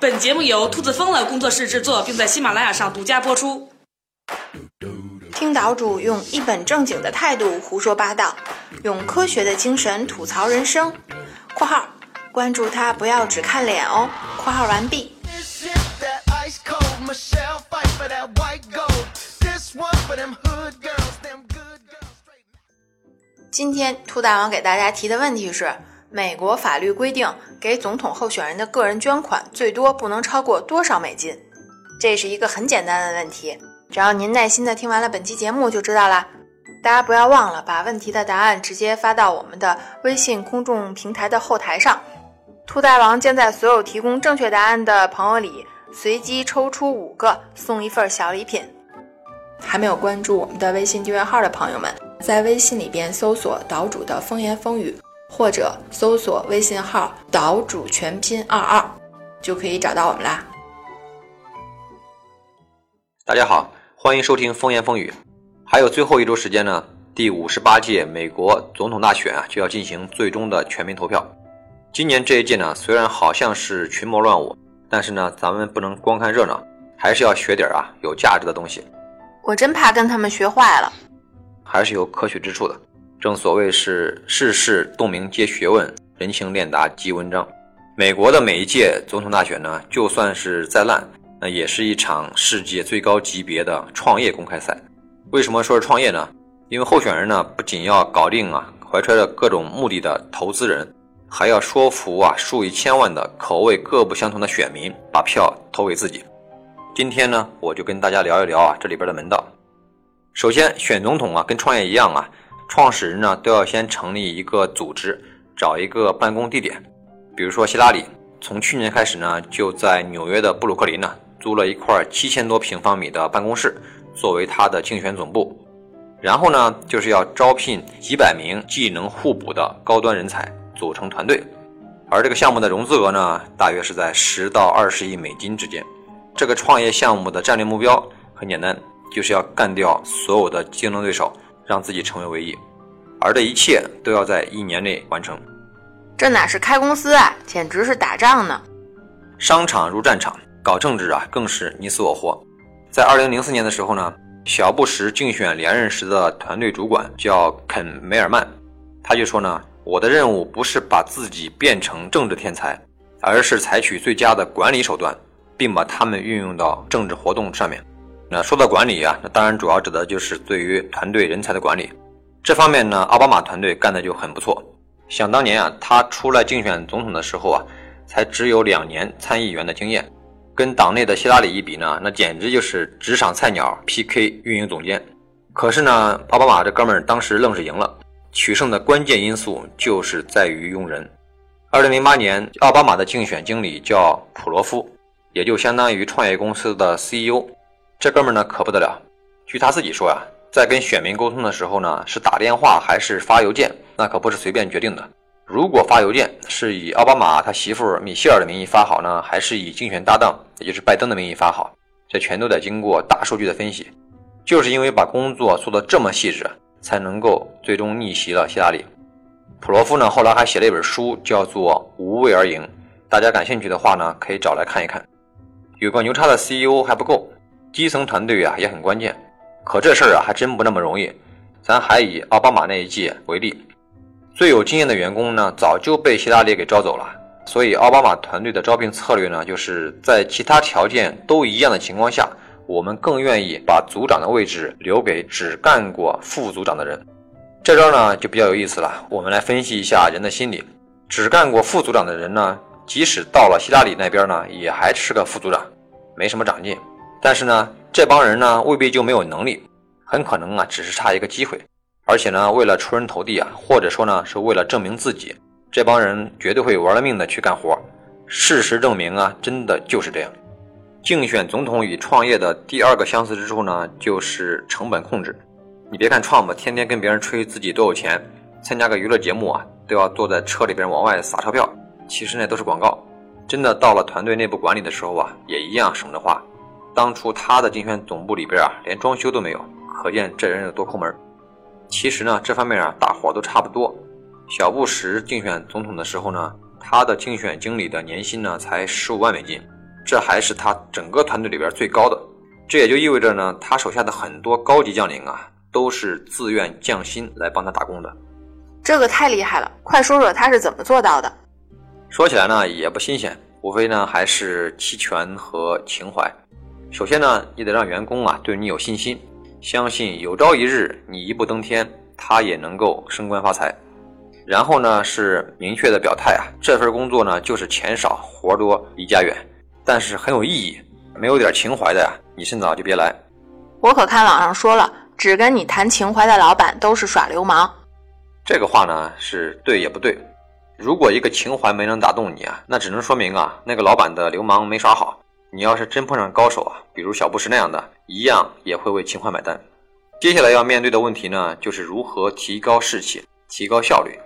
本节目由兔子疯了工作室制作，并在喜马拉雅上独家播出。听岛主用一本正经的态度胡说八道，用科学的精神吐槽人生。（括号关注他，不要只看脸哦。）（括号完毕。）今天兔大王给大家提的问题是：美国法律规定，给总统候选人的个人捐款最多不能超过多少美金？这是一个很简单的问题，只要您耐心的听完了本期节目就知道啦。大家不要忘了把问题的答案直接发到我们的微信公众平台的后台上，兔大王将在所有提供正确答案的朋友里随机抽出五个送一份小礼品。还没有关注我们的微信订阅号的朋友们。在微信里边搜索“岛主的风言风语”，或者搜索微信号“岛主全拼二二”，就可以找到我们啦。大家好，欢迎收听风言风语。还有最后一周时间呢，第五十八届美国总统大选啊就要进行最终的全民投票。今年这一届呢，虽然好像是群魔乱舞，但是呢，咱们不能光看热闹，还是要学点啊有价值的东西。我真怕跟他们学坏了。还是有可取之处的，正所谓是世事洞明皆学问，人情练达即文章。美国的每一届总统大选呢，就算是再烂，那也是一场世界最高级别的创业公开赛。为什么说是创业呢？因为候选人呢，不仅要搞定啊怀揣着各种目的的投资人，还要说服啊数以千万的口味各不相同的选民把票投给自己。今天呢，我就跟大家聊一聊啊这里边的门道。首先选总统啊，跟创业一样啊，创始人呢都要先成立一个组织，找一个办公地点。比如说希拉里，从去年开始呢，就在纽约的布鲁克林呢租了一块七千多平方米的办公室，作为他的竞选总部。然后呢，就是要招聘几百名技能互补的高端人才组成团队。而这个项目的融资额呢，大约是在十到二十亿美金之间。这个创业项目的战略目标很简单。就是要干掉所有的竞争对手，让自己成为唯一，而这一切都要在一年内完成。这哪是开公司啊，简直是打仗呢！商场如战场，搞政治啊更是你死我活。在二零零四年的时候呢，小布什竞选连任时的团队主管叫肯梅尔曼，他就说呢：“我的任务不是把自己变成政治天才，而是采取最佳的管理手段，并把他们运用到政治活动上面。”那说到管理啊，那当然主要指的就是对于团队人才的管理。这方面呢，奥巴马团队干的就很不错。想当年啊，他出来竞选总统的时候啊，才只有两年参议员的经验，跟党内的希拉里一比呢，那简直就是职场菜鸟 PK 运营总监。可是呢，奥巴马这哥们儿当时愣是赢了。取胜的关键因素就是在于用人。二零零八年，奥巴马的竞选经理叫普罗夫，也就相当于创业公司的 CEO。这哥们呢可不得了，据他自己说呀，在跟选民沟通的时候呢，是打电话还是发邮件，那可不是随便决定的。如果发邮件是以奥巴马他媳妇米歇尔的名义发好呢，还是以竞选搭档，也就是拜登的名义发好，这全都得经过大数据的分析。就是因为把工作做得这么细致，才能够最终逆袭了希拉里。普罗夫呢后来还写了一本书，叫做《无畏而赢》，大家感兴趣的话呢，可以找来看一看。有个牛叉的 CEO 还不够。基层团队啊也很关键，可这事儿啊还真不那么容易。咱还以奥巴马那一届为例，最有经验的员工呢早就被希拉里给招走了。所以奥巴马团队的招聘策略呢，就是在其他条件都一样的情况下，我们更愿意把组长的位置留给只干过副组长的人。这招呢就比较有意思了。我们来分析一下人的心理：只干过副组长的人呢，即使到了希拉里那边呢，也还是个副组长，没什么长进。但是呢，这帮人呢未必就没有能力，很可能啊只是差一个机会，而且呢为了出人头地啊，或者说呢是为了证明自己，这帮人绝对会玩了命的去干活。事实证明啊，真的就是这样。竞选总统与创业的第二个相似之处呢，就是成本控制。你别看创吧，天天跟别人吹自己多有钱，参加个娱乐节目啊都要坐在车里边往外撒钞票，其实那都是广告。真的到了团队内部管理的时候啊，也一样省得花。当初他的竞选总部里边啊，连装修都没有，可见这人有多抠门。其实呢，这方面啊，大伙都差不多。小布什竞选总统的时候呢，他的竞选经理的年薪呢才十五万美金，这还是他整个团队里边最高的。这也就意味着呢，他手下的很多高级将领啊，都是自愿降薪来帮他打工的。这个太厉害了，快说说他是怎么做到的。说起来呢，也不新鲜，无非呢还是期权和情怀。首先呢，你得让员工啊对你有信心，相信有朝一日你一步登天，他也能够升官发财。然后呢是明确的表态啊，这份工作呢就是钱少活多离家远，但是很有意义。没有点情怀的呀，你趁早就别来。我可看网上说了，只跟你谈情怀的老板都是耍流氓。这个话呢是对也不对。如果一个情怀没能打动你啊，那只能说明啊那个老板的流氓没耍好。你要是真碰上高手啊，比如小布什那样的，一样也会为情怀买单。接下来要面对的问题呢，就是如何提高士气、提高效率。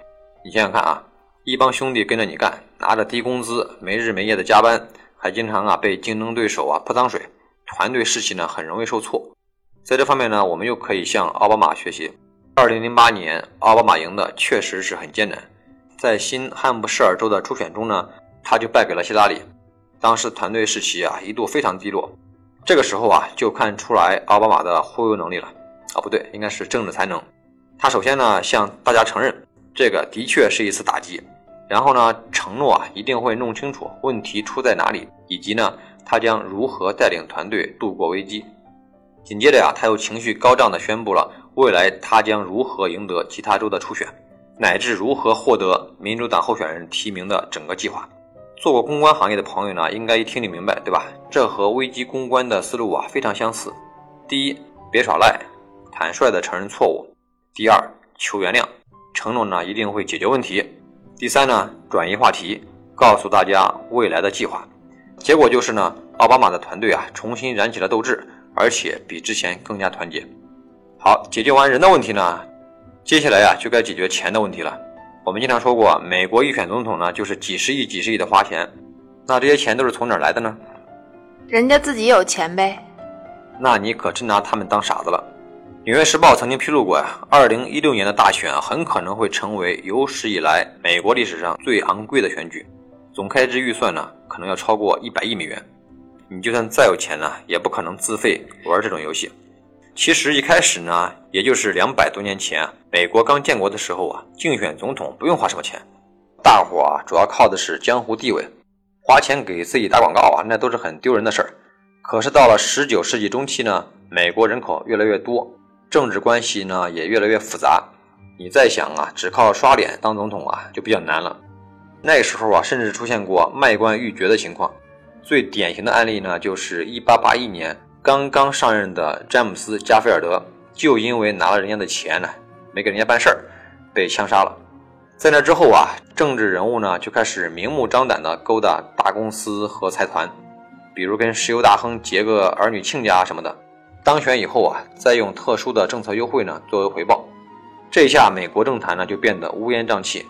你想想看啊，一帮兄弟跟着你干，拿着低工资，没日没夜的加班，还经常啊被竞争对手啊泼脏水，团队士气呢很容易受挫。在这方面呢，我们又可以向奥巴马学习。二零零八年，奥巴马赢的确实是很艰难，在新罕布什尔州的初选中呢，他就败给了希拉里。当时团队士气啊一度非常低落，这个时候啊就看出来奥巴马的忽悠能力了啊不对，应该是政治才能。他首先呢向大家承认这个的确是一次打击，然后呢承诺啊一定会弄清楚问题出在哪里，以及呢他将如何带领团队度过危机。紧接着呀他又情绪高涨地宣布了未来他将如何赢得其他州的初选，乃至如何获得民主党候选人提名的整个计划。做过公关行业的朋友呢，应该一听就明白，对吧？这和危机公关的思路啊非常相似。第一，别耍赖，坦率的承认错误；第二，求原谅，承诺呢一定会解决问题；第三呢，转移话题，告诉大家未来的计划。结果就是呢，奥巴马的团队啊重新燃起了斗志，而且比之前更加团结。好，解决完人的问题呢，接下来呀就该解决钱的问题了。我们经常说过，美国一选总统呢，就是几十亿、几十亿的花钱。那这些钱都是从哪儿来的呢？人家自己有钱呗。那你可真拿他们当傻子了。《纽约时报》曾经披露过呀，二零一六年的大选很可能会成为有史以来美国历史上最昂贵的选举，总开支预算呢，可能要超过一百亿美元。你就算再有钱呢，也不可能自费玩这种游戏。其实一开始呢，也就是两百多年前，美国刚建国的时候啊，竞选总统不用花什么钱，大伙啊主要靠的是江湖地位，花钱给自己打广告啊，那都是很丢人的事儿。可是到了十九世纪中期呢，美国人口越来越多，政治关系呢也越来越复杂，你再想啊，只靠刷脸当总统啊就比较难了。那时候啊，甚至出现过卖官鬻爵的情况，最典型的案例呢，就是一八八一年。刚刚上任的詹姆斯·加菲尔德就因为拿了人家的钱呢，没给人家办事儿，被枪杀了。在那之后啊，政治人物呢就开始明目张胆地勾搭大公司和财团，比如跟石油大亨结个儿女亲家什么的。当选以后啊，再用特殊的政策优惠呢作为回报。这下美国政坛呢就变得乌烟瘴气。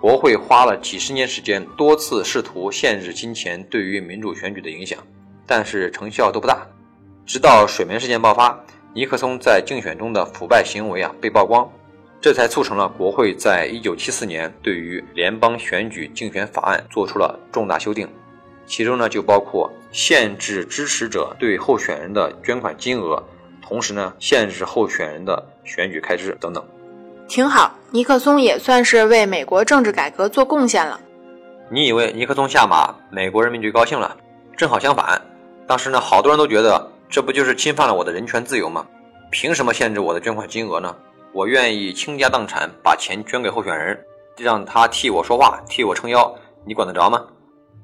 国会花了几十年时间，多次试图限制金钱对于民主选举的影响，但是成效都不大。直到水门事件爆发，尼克松在竞选中的腐败行为啊被曝光，这才促成了国会在一九七四年对于联邦选举竞选法案做出了重大修订，其中呢就包括限制支持者对候选人的捐款金额，同时呢限制候选人的选举开支等等。挺好，尼克松也算是为美国政治改革做贡献了。你以为尼克松下马，美国人民就高兴了？正好相反，当时呢好多人都觉得。这不就是侵犯了我的人权自由吗？凭什么限制我的捐款金额呢？我愿意倾家荡产把钱捐给候选人，让他替我说话，替我撑腰，你管得着吗？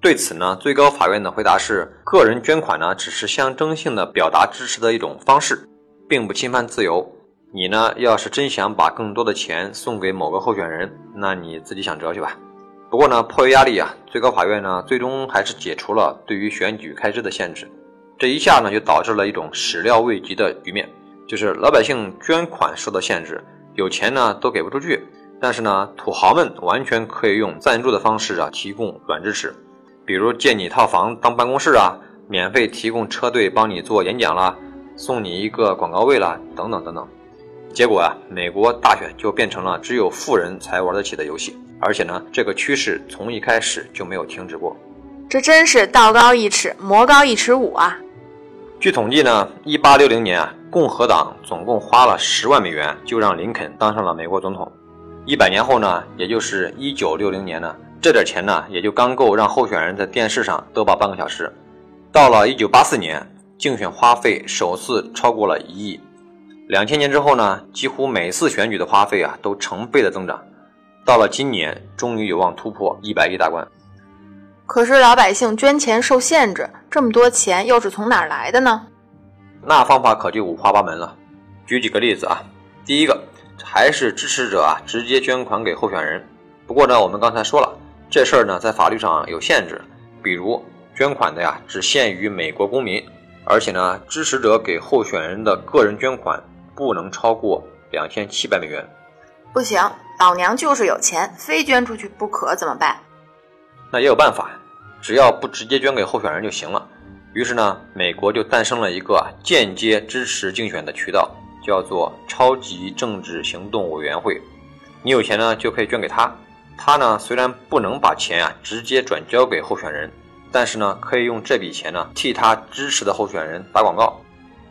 对此呢，最高法院的回答是：个人捐款呢，只是象征性的表达支持的一种方式，并不侵犯自由。你呢，要是真想把更多的钱送给某个候选人，那你自己想辙去吧。不过呢，迫于压力啊，最高法院呢，最终还是解除了对于选举开支的限制。这一下呢，就导致了一种始料未及的局面，就是老百姓捐款受到限制，有钱呢都给不出去。但是呢，土豪们完全可以用赞助的方式啊提供软支持，比如借你套房当办公室啊，免费提供车队帮你做演讲啦，送你一个广告位啦，等等等等。结果啊，美国大选就变成了只有富人才玩得起的游戏，而且呢，这个趋势从一开始就没有停止过。这真是道高一尺，魔高一尺五啊！据统计呢，一八六零年啊，共和党总共花了十万美元就让林肯当上了美国总统。一百年后呢，也就是一九六零年呢，这点钱呢也就刚够让候选人在电视上嘚吧半个小时。到了一九八四年，竞选花费首次超过了一亿。两千年之后呢，几乎每次选举的花费啊都成倍的增长，到了今年，终于有望突破一百亿大关。可是老百姓捐钱受限制，这么多钱又是从哪儿来的呢？那方法可就五花八门了。举几个例子啊，第一个还是支持者啊直接捐款给候选人。不过呢，我们刚才说了，这事儿呢在法律上有限制，比如捐款的呀只限于美国公民，而且呢支持者给候选人的个人捐款。不能超过两千七百美元。不行，老娘就是有钱，非捐出去不可，怎么办？那也有办法，只要不直接捐给候选人就行了。于是呢，美国就诞生了一个间接支持竞选的渠道，叫做超级政治行动委员会。你有钱呢，就可以捐给他。他呢，虽然不能把钱啊直接转交给候选人，但是呢，可以用这笔钱呢替他支持的候选人打广告。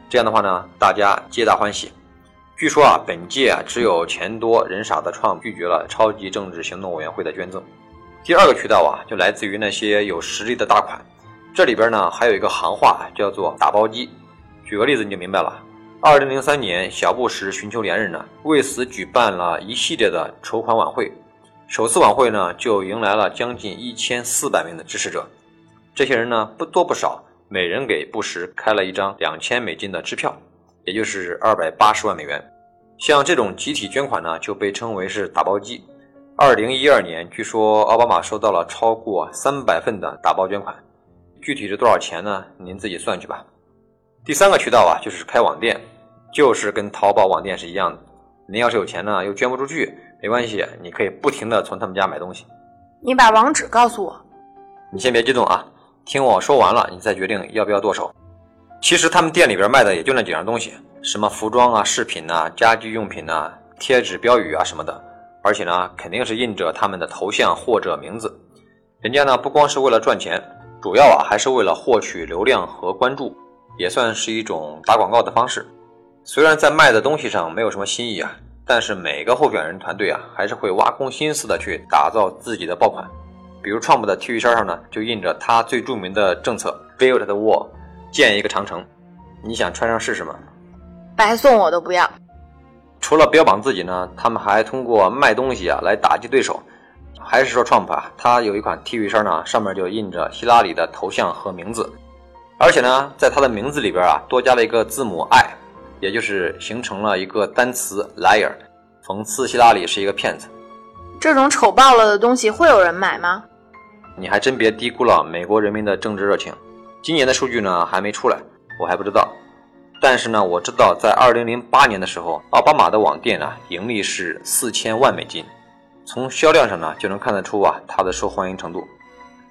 这样的话呢，大家皆大欢喜。据说啊，本届啊只有钱多人傻的创拒绝了超级政治行动委员会的捐赠。第二个渠道啊，就来自于那些有实力的大款。这里边呢，还有一个行话叫做打包机。举个例子你就明白了。二零零三年，小布什寻求连任呢，为此举办了一系列的筹款晚会。首次晚会呢，就迎来了将近一千四百名的支持者。这些人呢，不多不少。每人给布什开了一张两千美金的支票，也就是二百八十万美元。像这种集体捐款呢，就被称为是打包机。二零一二年，据说奥巴马收到了超过三百份的打包捐款，具体是多少钱呢？您自己算去吧。第三个渠道啊，就是开网店，就是跟淘宝网店是一样的。您要是有钱呢，又捐不出去，没关系，你可以不停的从他们家买东西。你把网址告诉我。你先别激动啊。听我说完了，你再决定要不要剁手。其实他们店里边卖的也就那几样东西，什么服装啊、饰品啊、家居用品啊、贴纸、标语啊什么的，而且呢，肯定是印着他们的头像或者名字。人家呢，不光是为了赚钱，主要啊还是为了获取流量和关注，也算是一种打广告的方式。虽然在卖的东西上没有什么新意啊，但是每个候选人团队啊，还是会挖空心思的去打造自己的爆款。比如，Trump 的 T 恤衫上呢，就印着他最著名的政策 “Build the Wall”，建一个长城。你想穿上试试吗？白送我都不要。除了标榜自己呢，他们还通过卖东西啊来打击对手。还是说 Trump 啊，他有一款 T 恤衫呢，上面就印着希拉里的头像和名字，而且呢，在他的名字里边啊，多加了一个字母 I，也就是形成了一个单词 “liar”，讽刺希拉里是一个骗子。这种丑爆了的东西会有人买吗？你还真别低估了美国人民的政治热情。今年的数据呢还没出来，我还不知道。但是呢，我知道在二零零八年的时候，奥巴马的网店啊盈利是四千万美金。从销量上呢就能看得出啊它的受欢迎程度。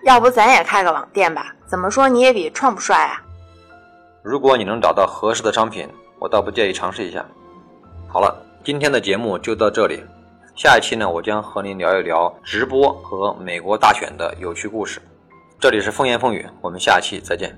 要不咱也开个网店吧？怎么说你也比 Trump 帅啊？如果你能找到合适的商品，我倒不介意尝试一下。好了，今天的节目就到这里。下一期呢，我将和您聊一聊直播和美国大选的有趣故事。这里是风言风语，我们下期再见。